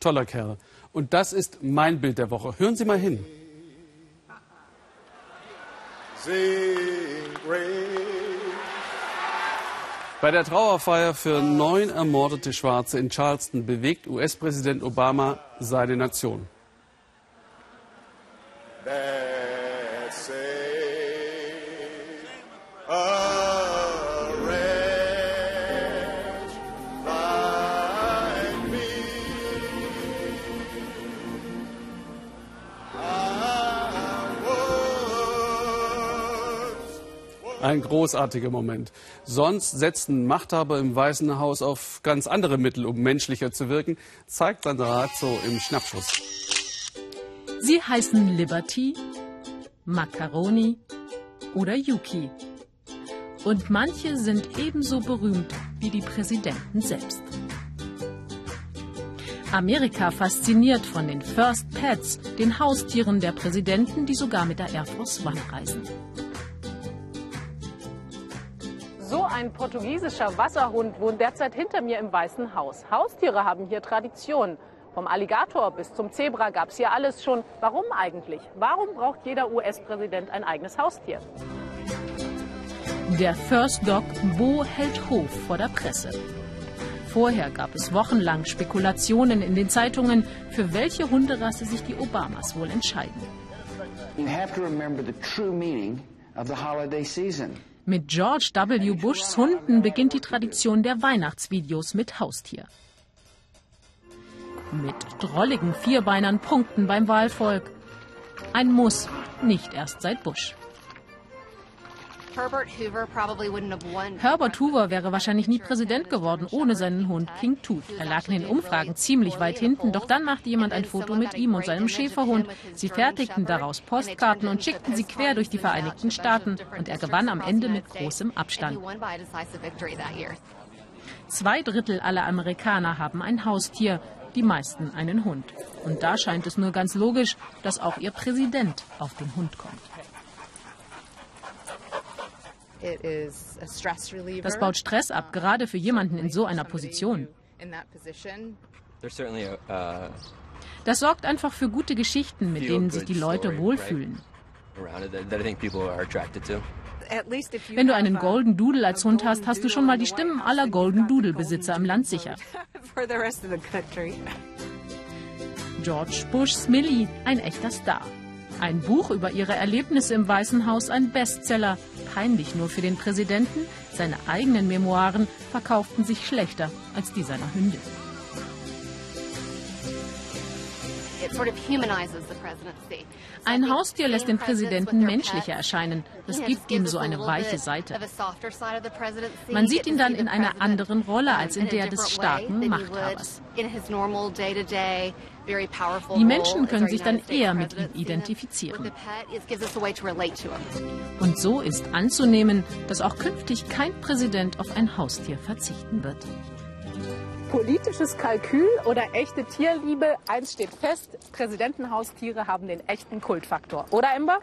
toller Kerl. Und das ist mein Bild der Woche. Hören Sie mal hin. Bei der Trauerfeier für neun ermordete Schwarze in Charleston bewegt US-Präsident Obama seine Nation. Ein großartiger Moment. Sonst setzen Machthaber im Weißen Haus auf ganz andere Mittel, um menschlicher zu wirken, zeigt Sandra so im Schnappschuss. Sie heißen Liberty, Macaroni oder Yuki. Und manche sind ebenso berühmt wie die Präsidenten selbst. Amerika fasziniert von den First Pets, den Haustieren der Präsidenten, die sogar mit der Air Force One reisen. So ein portugiesischer Wasserhund wohnt derzeit hinter mir im Weißen Haus. Haustiere haben hier Tradition. Vom Alligator bis zum Zebra gab es hier alles schon. Warum eigentlich? Warum braucht jeder US-Präsident ein eigenes Haustier? Der First Dog Bo hält Hof vor der Presse. Vorher gab es wochenlang Spekulationen in den Zeitungen, für welche Hunderasse sich die Obamas wohl entscheiden. You have to remember the true meaning of the holiday season. Mit George W. Bushs Hunden beginnt die Tradition der Weihnachtsvideos mit Haustier. Mit drolligen Vierbeinern punkten beim Wahlvolk. Ein Muss, nicht erst seit Bush. Herbert Hoover wäre wahrscheinlich nie Präsident geworden ohne seinen Hund King Tooth. Er lag in den Umfragen ziemlich weit hinten, doch dann machte jemand ein Foto mit ihm und seinem Schäferhund. Sie fertigten daraus Postkarten und schickten sie quer durch die Vereinigten Staaten und er gewann am Ende mit großem Abstand. Zwei Drittel aller Amerikaner haben ein Haustier, die meisten einen Hund. Und da scheint es nur ganz logisch, dass auch ihr Präsident auf den Hund kommt. Das baut Stress ab, gerade für jemanden in so einer Position. Uh, das sorgt einfach für gute Geschichten, mit denen sich die Leute wohlfühlen. Wenn du einen Golden Doodle als Hund hast, hast du schon mal die Stimmen aller Golden Doodle-Besitzer im Land sicher. George Bushs Millie, ein echter Star. Ein Buch über ihre Erlebnisse im Weißen Haus, ein Bestseller. Peinlich nur für den Präsidenten. Seine eigenen Memoiren verkauften sich schlechter als die seiner Hündin. Ein Haustier lässt den Präsidenten menschlicher erscheinen. Das gibt ihm so eine weiche Seite. Man sieht ihn dann in einer anderen Rolle als in der des starken Machthabers. Die Menschen können sich dann eher mit ihm identifizieren. Und so ist anzunehmen, dass auch künftig kein Präsident auf ein Haustier verzichten wird. Politisches Kalkül oder echte Tierliebe? Eins steht fest, Präsidentenhaustiere haben den echten Kultfaktor. Oder, Ember?